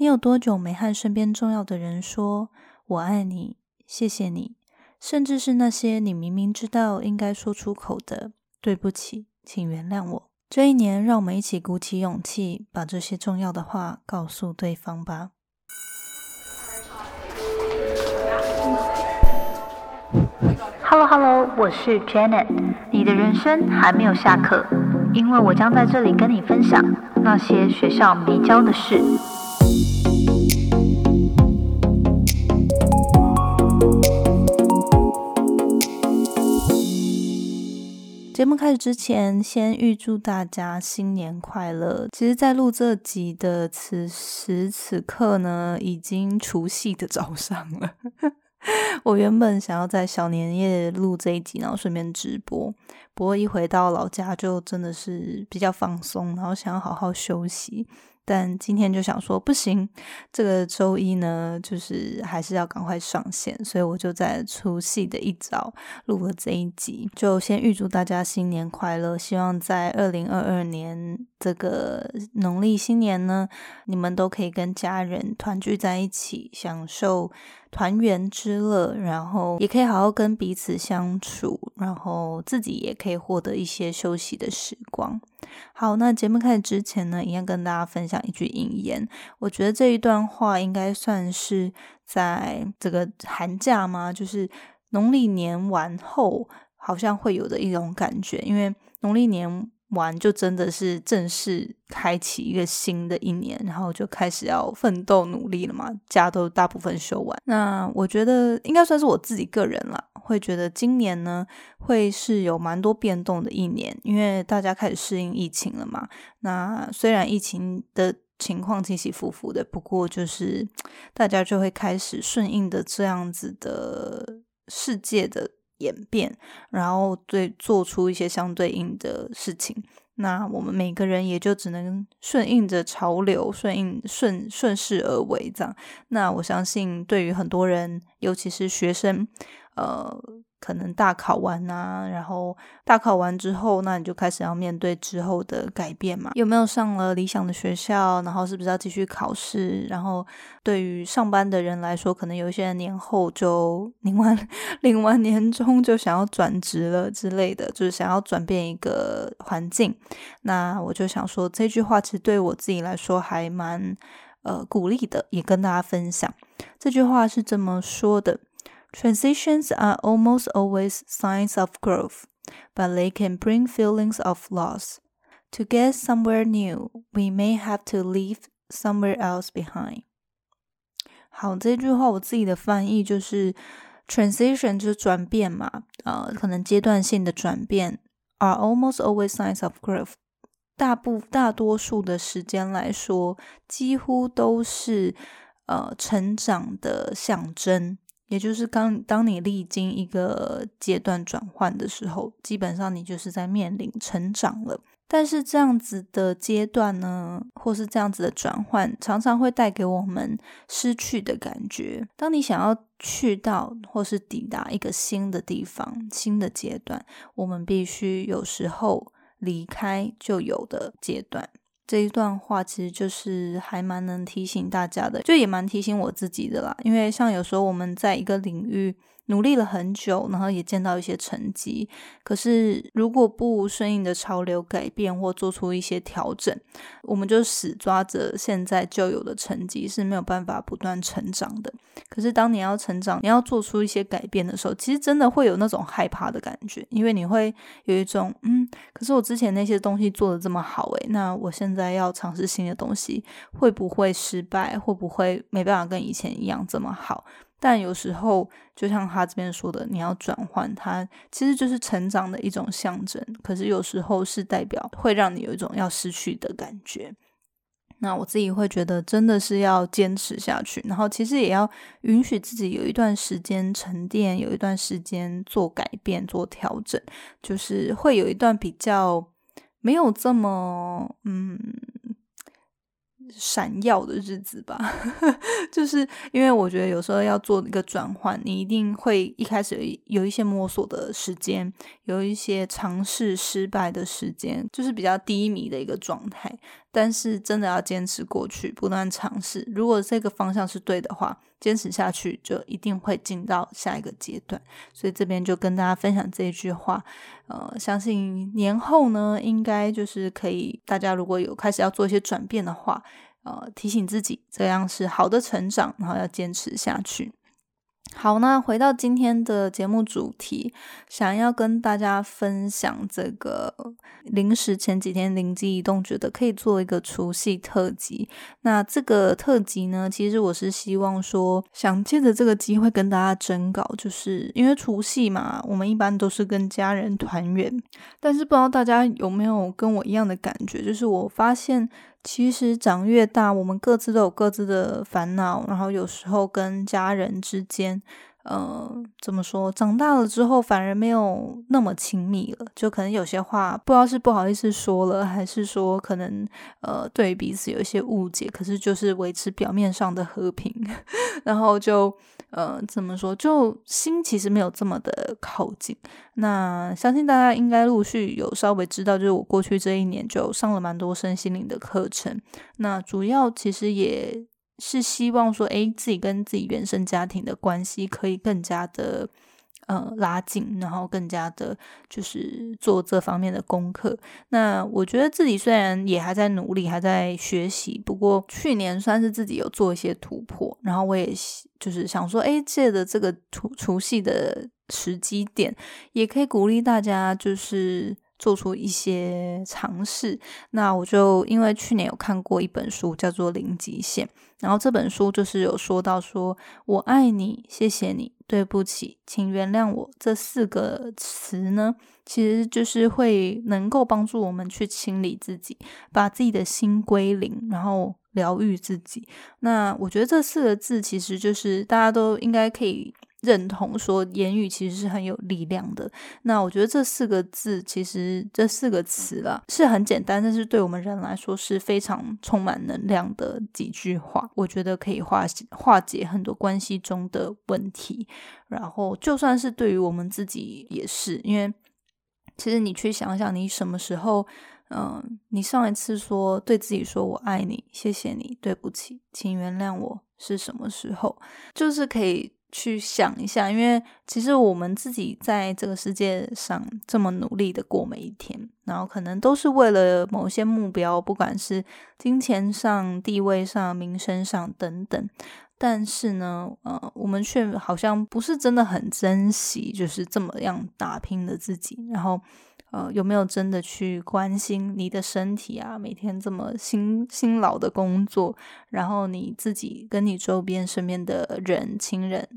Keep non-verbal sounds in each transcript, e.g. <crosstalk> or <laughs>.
你有多久没和身边重要的人说“我爱你”“谢谢你”，甚至是那些你明明知道应该说出口的“对不起，请原谅我”？这一年，让我们一起鼓起勇气，把这些重要的话告诉对方吧。Hello Hello，我是 Janet。你的人生还没有下课，因为我将在这里跟你分享那些学校没教的事。节目开始之前，先预祝大家新年快乐。其实，在录这集的此时此刻呢，已经除夕的早上了。<laughs> 我原本想要在小年夜录这一集，然后顺便直播。不过一回到老家，就真的是比较放松，然后想要好好休息。但今天就想说不行，这个周一呢，就是还是要赶快上线，所以我就在除夕的一早录了这一集，就先预祝大家新年快乐，希望在二零二二年这个农历新年呢，你们都可以跟家人团聚在一起，享受。团圆之乐，然后也可以好好跟彼此相处，然后自己也可以获得一些休息的时光。好，那节目开始之前呢，一样跟大家分享一句引言。我觉得这一段话应该算是在这个寒假吗？就是农历年完后，好像会有的一种感觉，因为农历年。完就真的是正式开启一个新的一年，然后就开始要奋斗努力了嘛。假都大部分休完，那我觉得应该算是我自己个人了，会觉得今年呢会是有蛮多变动的一年，因为大家开始适应疫情了嘛。那虽然疫情的情况起起伏伏的，不过就是大家就会开始顺应的这样子的世界的。演变，然后对做出一些相对应的事情，那我们每个人也就只能顺应着潮流，顺应顺顺势而为这样。那我相信，对于很多人，尤其是学生，呃。可能大考完啊，然后大考完之后，那你就开始要面对之后的改变嘛？有没有上了理想的学校？然后是不是要继续考试？然后对于上班的人来说，可能有一些人年后就 <laughs> 领完领完年终就想要转职了之类的，就是想要转变一个环境。那我就想说，这句话其实对我自己来说还蛮呃鼓励的，也跟大家分享。这句话是这么说的。Transitions are almost always signs of growth, but they can bring feelings of loss. To get somewhere new, we may have to leave somewhere else behind. 好，这句话我自己的翻译就是，transition 就是转变嘛，呃，可能阶段性的转变，are almost always signs of growth。大部大多数的时间来说，几乎都是呃成长的象征。 也就是刚当你历经一个阶段转换的时候，基本上你就是在面临成长了。但是这样子的阶段呢，或是这样子的转换，常常会带给我们失去的感觉。当你想要去到或是抵达一个新的地方、新的阶段，我们必须有时候离开旧有的阶段。这一段话其实就是还蛮能提醒大家的，就也蛮提醒我自己的啦。因为像有时候我们在一个领域。努力了很久，然后也见到一些成绩。可是，如果不顺应的潮流改变或做出一些调整，我们就死抓着现在就有的成绩是没有办法不断成长的。可是，当你要成长，你要做出一些改变的时候，其实真的会有那种害怕的感觉，因为你会有一种嗯，可是我之前那些东西做的这么好诶，那我现在要尝试新的东西，会不会失败？会不会没办法跟以前一样这么好？但有时候，就像他这边说的，你要转换，它其实就是成长的一种象征。可是有时候是代表会让你有一种要失去的感觉。那我自己会觉得，真的是要坚持下去，然后其实也要允许自己有一段时间沉淀，有一段时间做改变、做调整，就是会有一段比较没有这么嗯。闪耀的日子吧，<laughs> 就是因为我觉得有时候要做一个转换，你一定会一开始有一些摸索的时间，有一些尝试失败的时间，就是比较低迷的一个状态。但是真的要坚持过去，不断尝试。如果这个方向是对的话，坚持下去就一定会进到下一个阶段。所以这边就跟大家分享这一句话。呃，相信年后呢，应该就是可以，大家如果有开始要做一些转变的话，呃，提醒自己这样是好的成长，然后要坚持下去。好，那回到今天的节目主题，想要跟大家分享这个临时前几天灵机一动，觉得可以做一个除夕特辑。那这个特辑呢，其实我是希望说，想借着这个机会跟大家征稿，就是因为除夕嘛，我们一般都是跟家人团圆，但是不知道大家有没有跟我一样的感觉，就是我发现。其实长越大，我们各自都有各自的烦恼，然后有时候跟家人之间，呃，怎么说？长大了之后反而没有那么亲密了，就可能有些话不知道是不好意思说了，还是说可能呃对彼此有一些误解，可是就是维持表面上的和平，<laughs> 然后就。呃，怎么说？就心其实没有这么的靠近。那相信大家应该陆续有稍微知道，就是我过去这一年就上了蛮多身心灵的课程。那主要其实也是希望说，诶，自己跟自己原生家庭的关系可以更加的。呃，拉近，然后更加的，就是做这方面的功课。那我觉得自己虽然也还在努力，还在学习，不过去年算是自己有做一些突破。然后我也就是想说，哎，借着这个除除夕的时机点，也可以鼓励大家，就是做出一些尝试。那我就因为去年有看过一本书，叫做《零极限》，然后这本书就是有说到说，我爱你，谢谢你。对不起，请原谅我。这四个词呢，其实就是会能够帮助我们去清理自己，把自己的心归零，然后疗愈自己。那我觉得这四个字，其实就是大家都应该可以。认同说言语其实是很有力量的。那我觉得这四个字，其实这四个词啦是很简单，但是对我们人来说是非常充满能量的几句话。我觉得可以化化解很多关系中的问题。然后就算是对于我们自己也是，因为其实你去想想，你什么时候，嗯，你上一次说对自己说我爱你，谢谢你，对不起，请原谅我是什么时候？就是可以。去想一下，因为其实我们自己在这个世界上这么努力的过每一天，然后可能都是为了某些目标，不管是金钱上、地位上、名声上等等。但是呢，呃，我们却好像不是真的很珍惜，就是这么样打拼的自己，然后。呃，有没有真的去关心你的身体啊？每天这么辛辛劳的工作，然后你自己跟你周边身边的人、亲人、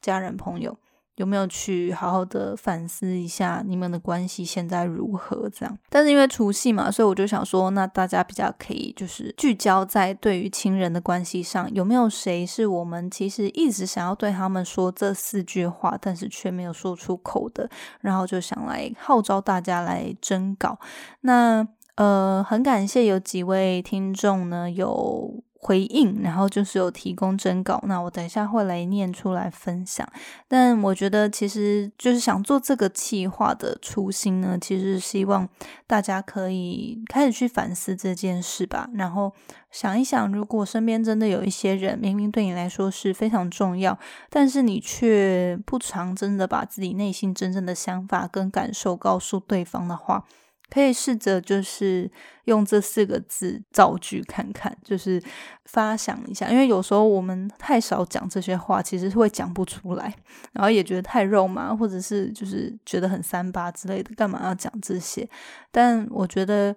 家人、朋友。有没有去好好的反思一下你们的关系现在如何？这样，但是因为除夕嘛，所以我就想说，那大家比较可以就是聚焦在对于亲人的关系上，有没有谁是我们其实一直想要对他们说这四句话，但是却没有说出口的？然后就想来号召大家来征稿。那呃，很感谢有几位听众呢有。回应，然后就是有提供征稿，那我等一下会来念出来分享。但我觉得其实就是想做这个企划的初心呢，其实希望大家可以开始去反思这件事吧。然后想一想，如果身边真的有一些人，明明对你来说是非常重要，但是你却不常真的把自己内心真正的想法跟感受告诉对方的话。可以试着就是用这四个字造句看看，就是发想一下，因为有时候我们太少讲这些话，其实是会讲不出来，然后也觉得太肉麻，或者是就是觉得很三八之类的，干嘛要讲这些？但我觉得。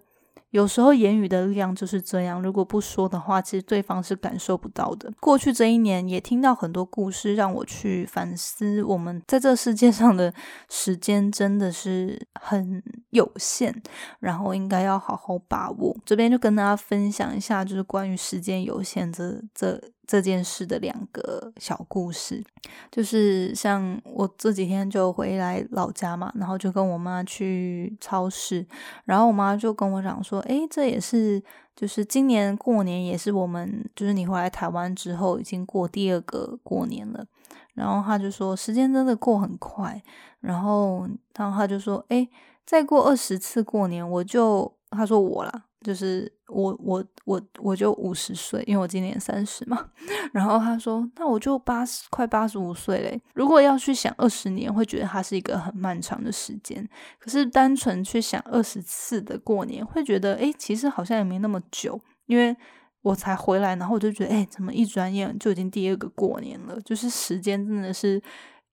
有时候言语的力量就是这样，如果不说的话，其实对方是感受不到的。过去这一年也听到很多故事，让我去反思，我们在这世界上的时间真的是很有限，然后应该要好好把握。这边就跟大家分享一下，就是关于时间有限这这。这件事的两个小故事，就是像我这几天就回来老家嘛，然后就跟我妈去超市，然后我妈就跟我讲说：“诶，这也是就是今年过年也是我们就是你回来台湾之后已经过第二个过年了。”然后他就说：“时间真的过很快。”然后然后他就说：“诶，再过二十次过年，我就他说我啦。”就是我我我我就五十岁，因为我今年三十嘛。<laughs> 然后他说：“那我就八十快八十五岁嘞。如果要去想二十年，会觉得它是一个很漫长的时间。可是单纯去想二十次的过年，会觉得诶，其实好像也没那么久。因为我才回来，然后我就觉得诶，怎么一转眼就已经第二个过年了？就是时间真的是。”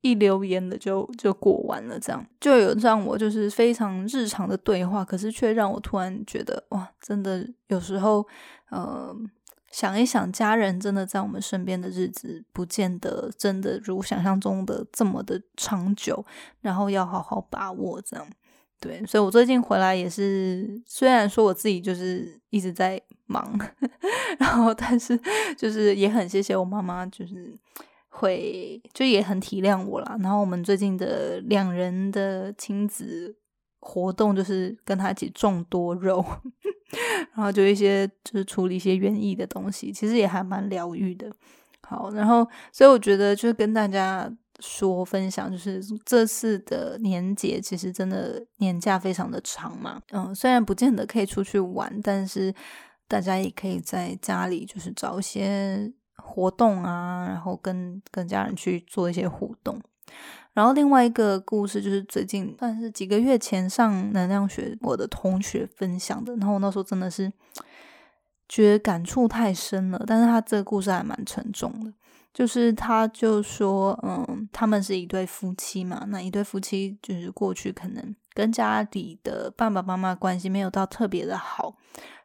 一溜烟的就就过完了，这样就有让我就是非常日常的对话，可是却让我突然觉得哇，真的有时候，呃，想一想家人真的在我们身边的日子，不见得真的如想象中的这么的长久，然后要好好把握这样。对，所以我最近回来也是，虽然说我自己就是一直在忙，<laughs> 然后但是就是也很谢谢我妈妈，就是。会就也很体谅我啦。然后我们最近的两人的亲子活动就是跟他一起种多肉，<laughs> 然后就一些就是处理一些园艺的东西，其实也还蛮疗愈的。好，然后所以我觉得就是跟大家说分享，就是这次的年节其实真的年假非常的长嘛。嗯，虽然不见得可以出去玩，但是大家也可以在家里就是找一些。活动啊，然后跟跟家人去做一些互动。然后另外一个故事就是最近算是几个月前上能量学我的同学分享的，然后我那时候真的是觉得感触太深了。但是他这个故事还蛮沉重的，就是他就说，嗯，他们是一对夫妻嘛，那一对夫妻就是过去可能跟家里的爸爸妈妈关系没有到特别的好。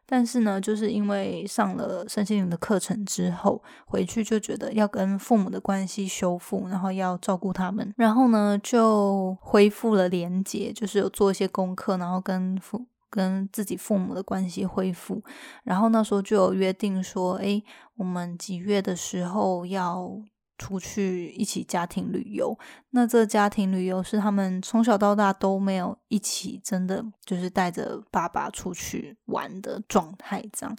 但是呢，就是因为上了身心灵的课程之后，回去就觉得要跟父母的关系修复，然后要照顾他们，然后呢就恢复了连结，就是有做一些功课，然后跟父跟自己父母的关系恢复，然后那时候就有约定说，哎，我们几月的时候要。出去一起家庭旅游，那这家庭旅游是他们从小到大都没有一起，真的就是带着爸爸出去玩的状态这样。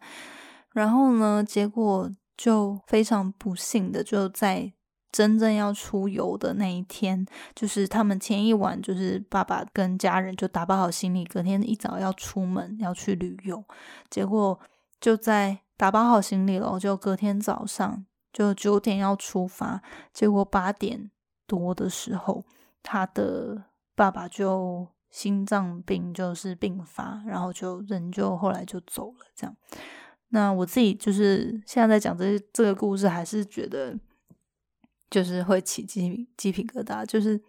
然后呢，结果就非常不幸的，就在真正要出游的那一天，就是他们前一晚，就是爸爸跟家人就打包好行李，隔天一早要出门要去旅游。结果就在打包好行李了，就隔天早上。就九点要出发，结果八点多的时候，他的爸爸就心脏病就是病发，然后就人就后来就走了。这样，那我自己就是现在在讲这这个故事，还是觉得就是会起鸡鸡皮疙瘩，就是。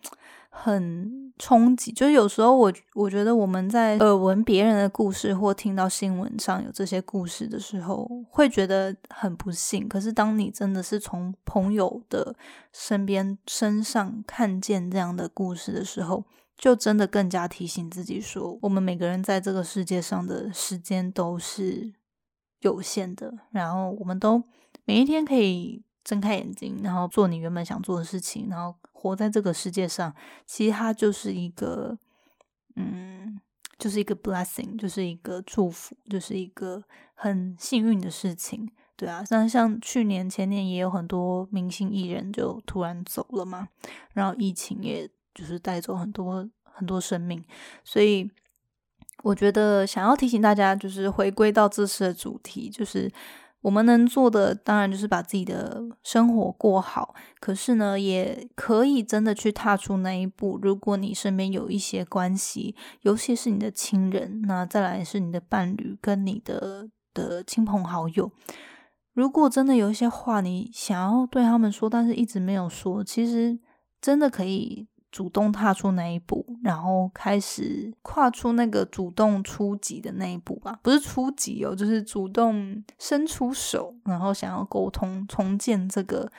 很冲击，就是有时候我我觉得我们在耳闻别人的故事或听到新闻上有这些故事的时候，会觉得很不幸。可是当你真的是从朋友的身边身上看见这样的故事的时候，就真的更加提醒自己说，我们每个人在这个世界上的时间都是有限的，然后我们都每一天可以睁开眼睛，然后做你原本想做的事情，然后。活在这个世界上，其实它就是一个，嗯，就是一个 blessing，就是一个祝福，就是一个很幸运的事情，对啊。像像去年前年也有很多明星艺人就突然走了嘛，然后疫情也就是带走很多很多生命，所以我觉得想要提醒大家，就是回归到这次的主题，就是。我们能做的当然就是把自己的生活过好，可是呢，也可以真的去踏出那一步。如果你身边有一些关系，尤其是你的亲人，那再来是你的伴侣跟你的的亲朋好友，如果真的有一些话你想要对他们说，但是一直没有说，其实真的可以。主动踏出那一步，然后开始跨出那个主动出击的那一步吧，不是出击哦，就是主动伸出手，然后想要沟通、重建这个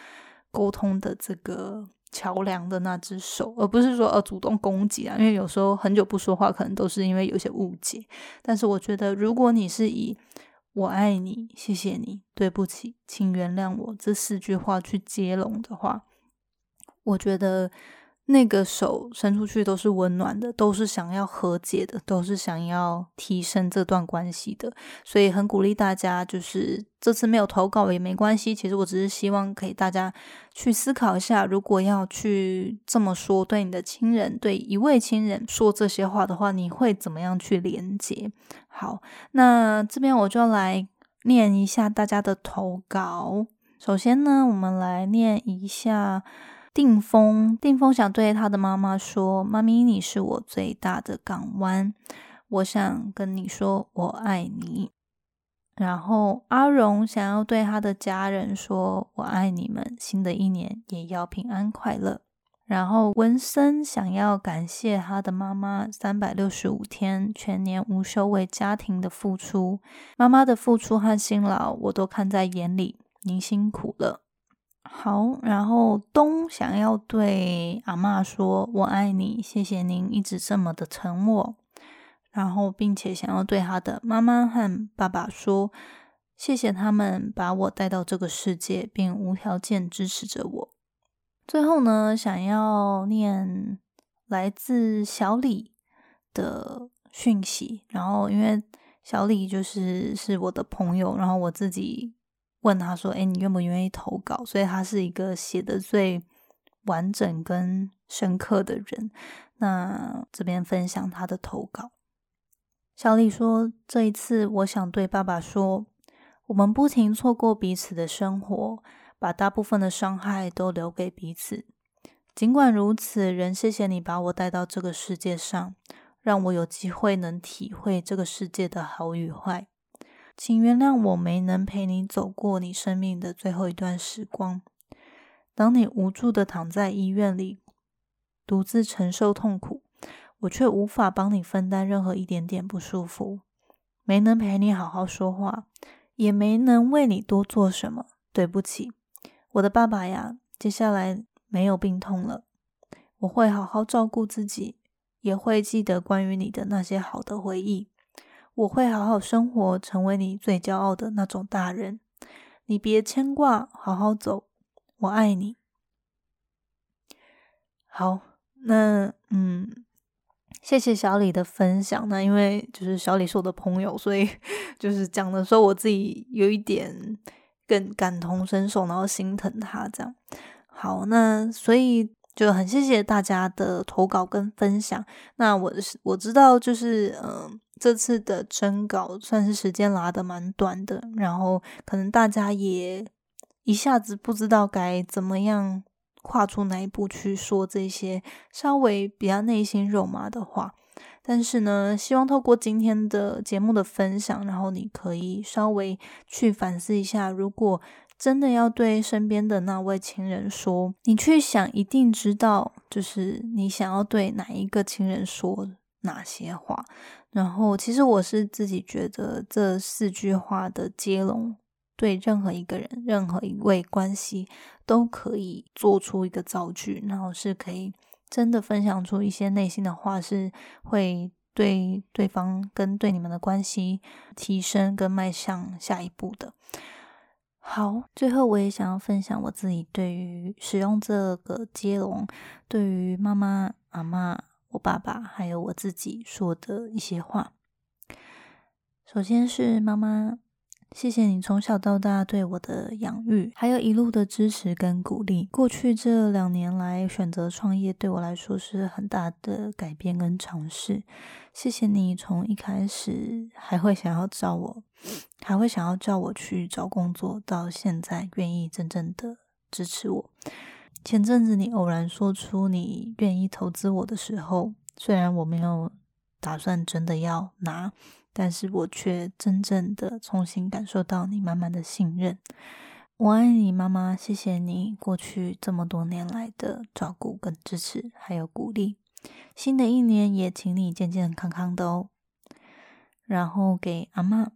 沟通的这个桥梁的那只手，而不是说呃主动攻击啊。因为有时候很久不说话，可能都是因为有些误解。但是我觉得，如果你是以“我爱你”“谢谢你”“对不起”“请原谅我”这四句话去接龙的话，我觉得。那个手伸出去都是温暖的，都是想要和解的，都是想要提升这段关系的，所以很鼓励大家，就是这次没有投稿也没关系。其实我只是希望可以大家去思考一下，如果要去这么说，对你的亲人，对一位亲人说这些话的话，你会怎么样去连接？好，那这边我就来念一下大家的投稿。首先呢，我们来念一下。定风，定风想对他的妈妈说：“妈咪，你是我最大的港湾，我想跟你说我爱你。”然后阿荣想要对他的家人说：“我爱你们，新的一年也要平安快乐。”然后文森想要感谢他的妈妈三百六十五天全年无休为家庭的付出，妈妈的付出和辛劳我都看在眼里，您辛苦了。好，然后东想要对阿妈说：“我爱你，谢谢您一直这么的疼默。”然后，并且想要对他的妈妈和爸爸说：“谢谢他们把我带到这个世界，并无条件支持着我。”最后呢，想要念来自小李的讯息。然后，因为小李就是是我的朋友，然后我自己。问他说：“哎，你愿不愿意投稿？”所以他是一个写的最完整跟深刻的人。那这边分享他的投稿。小李说：“这一次，我想对爸爸说，我们不停错过彼此的生活，把大部分的伤害都留给彼此。尽管如此，仍谢谢你把我带到这个世界上，让我有机会能体会这个世界的好与坏。”请原谅我没能陪你走过你生命的最后一段时光。当你无助的躺在医院里，独自承受痛苦，我却无法帮你分担任何一点点不舒服。没能陪你好好说话，也没能为你多做什么。对不起，我的爸爸呀。接下来没有病痛了，我会好好照顾自己，也会记得关于你的那些好的回忆。我会好好生活，成为你最骄傲的那种大人。你别牵挂，好好走。我爱你。好，那嗯，谢谢小李的分享。那因为就是小李是我的朋友，所以 <laughs> 就是讲的时候，我自己有一点更感同身受，然后心疼他这样。好，那所以就很谢谢大家的投稿跟分享。那我我知道，就是嗯。这次的征稿算是时间拉的蛮短的，然后可能大家也一下子不知道该怎么样跨出哪一步去说这些稍微比较内心肉麻的话。但是呢，希望透过今天的节目的分享，然后你可以稍微去反思一下，如果真的要对身边的那位亲人说，你去想，一定知道，就是你想要对哪一个亲人说哪些话。然后，其实我是自己觉得这四句话的接龙，对任何一个人、任何一位关系都可以做出一个造句，然后是可以真的分享出一些内心的话，是会对对方跟对你们的关系提升跟迈向下一步的。好，最后我也想要分享我自己对于使用这个接龙，对于妈妈、阿妈。我爸爸还有我自己说的一些话。首先是妈妈，谢谢你从小到大对我的养育，还有一路的支持跟鼓励。过去这两年来，选择创业对我来说是很大的改变跟尝试。谢谢你从一开始还会想要找我，还会想要叫我去找工作，到现在愿意真正的支持我。前阵子你偶然说出你愿意投资我的时候，虽然我没有打算真的要拿，但是我却真正的重新感受到你满满的信任。我爱你，妈妈，谢谢你过去这么多年来的照顾跟支持，还有鼓励。新的一年也请你健健康康的哦。然后给阿妈，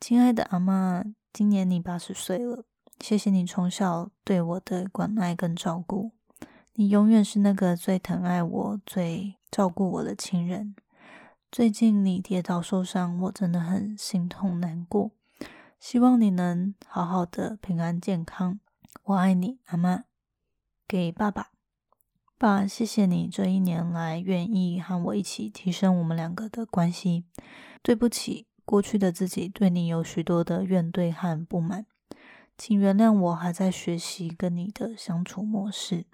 亲爱的阿妈，今年你八十岁了。谢谢你从小对我的关爱跟照顾，你永远是那个最疼爱我、最照顾我的亲人。最近你跌倒受伤，我真的很心痛难过。希望你能好好的、平安健康。我爱你，阿妈。给爸爸，爸，谢谢你这一年来愿意和我一起提升我们两个的关系。对不起，过去的自己对你有许多的怨怼和不满，请原谅我还在学习跟你的相处模式。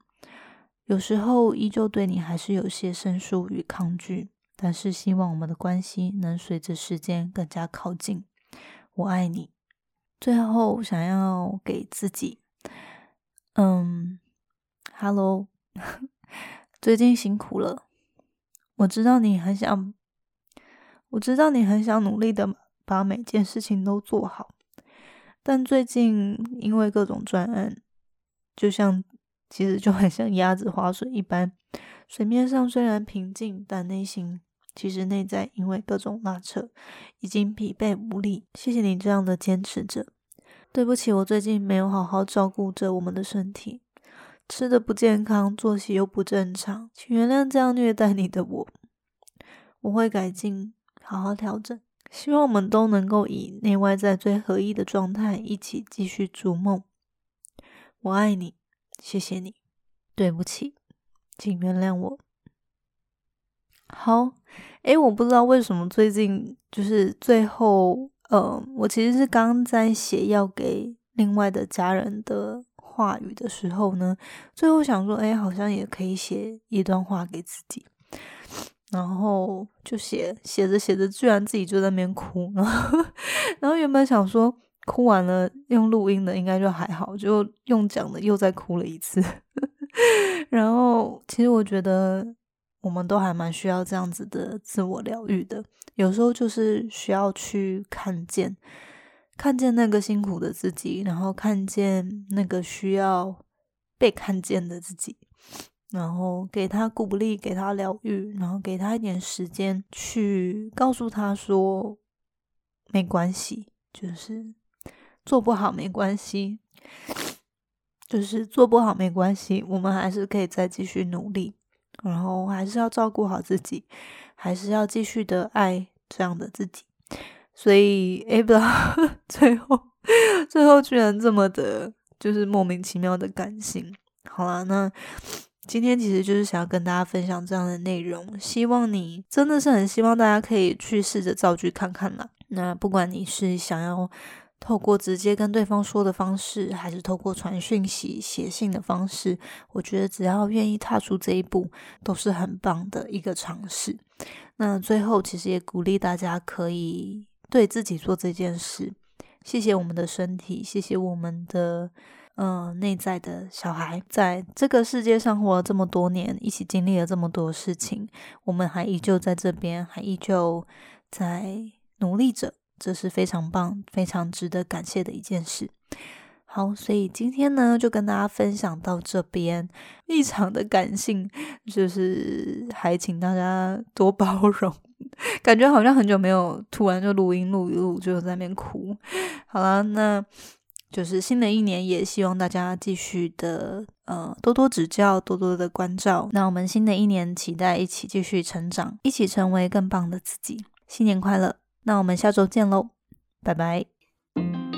有时候依旧对你还是有些生疏与抗拒，但是希望我们的关系能随着时间更加靠近。我爱你。最后想要给自己，嗯，Hello。<laughs> 最近辛苦了，我知道你很想，我知道你很想努力的把每件事情都做好，但最近因为各种专案，就像其实就很像鸭子划水一般，水面上虽然平静，但内心其实内在因为各种拉扯已经疲惫无力。谢谢你这样的坚持着，对不起，我最近没有好好照顾着我们的身体。吃的不健康，作息又不正常，请原谅这样虐待你的我。我会改进，好好调整。希望我们都能够以内外在最合一的状态，一起继续逐梦。我爱你，谢谢你。对不起，请原谅我。好，诶，我不知道为什么最近就是最后，呃，我其实是刚在写要给另外的家人的。话语的时候呢，最后想说，哎，好像也可以写一段话给自己，然后就写写着写着，居然自己就在那边哭，然 <laughs> 后然后原本想说哭完了用录音的应该就还好，就用讲的又再哭了一次，<laughs> 然后其实我觉得我们都还蛮需要这样子的自我疗愈的，有时候就是需要去看见。看见那个辛苦的自己，然后看见那个需要被看见的自己，然后给他鼓励，给他疗愈，然后给他一点时间去告诉他说没关系，就是做不好没关系，就是做不好没关系，我们还是可以再继续努力，然后还是要照顾好自己，还是要继续的爱这样的自己。所以，哎，不知道最后，最后居然这么的，就是莫名其妙的感性。好啦，那今天其实就是想要跟大家分享这样的内容，希望你真的是很希望大家可以去试着造句看看啦。那不管你是想要透过直接跟对方说的方式，还是透过传讯息、写信的方式，我觉得只要愿意踏出这一步，都是很棒的一个尝试。那最后，其实也鼓励大家可以。对自己做这件事，谢谢我们的身体，谢谢我们的嗯内在的小孩，在这个世界上活了这么多年，一起经历了这么多事情，我们还依旧在这边，还依旧在努力着，这是非常棒、非常值得感谢的一件事。好，所以今天呢，就跟大家分享到这边，异常的感性，就是还请大家多包容。感觉好像很久没有突然就录音录一录就在那边哭。好了，那就是新的一年也希望大家继续的呃多多指教，多多的关照。那我们新的一年期待一起继续成长，一起成为更棒的自己。新年快乐！那我们下周见喽，拜拜。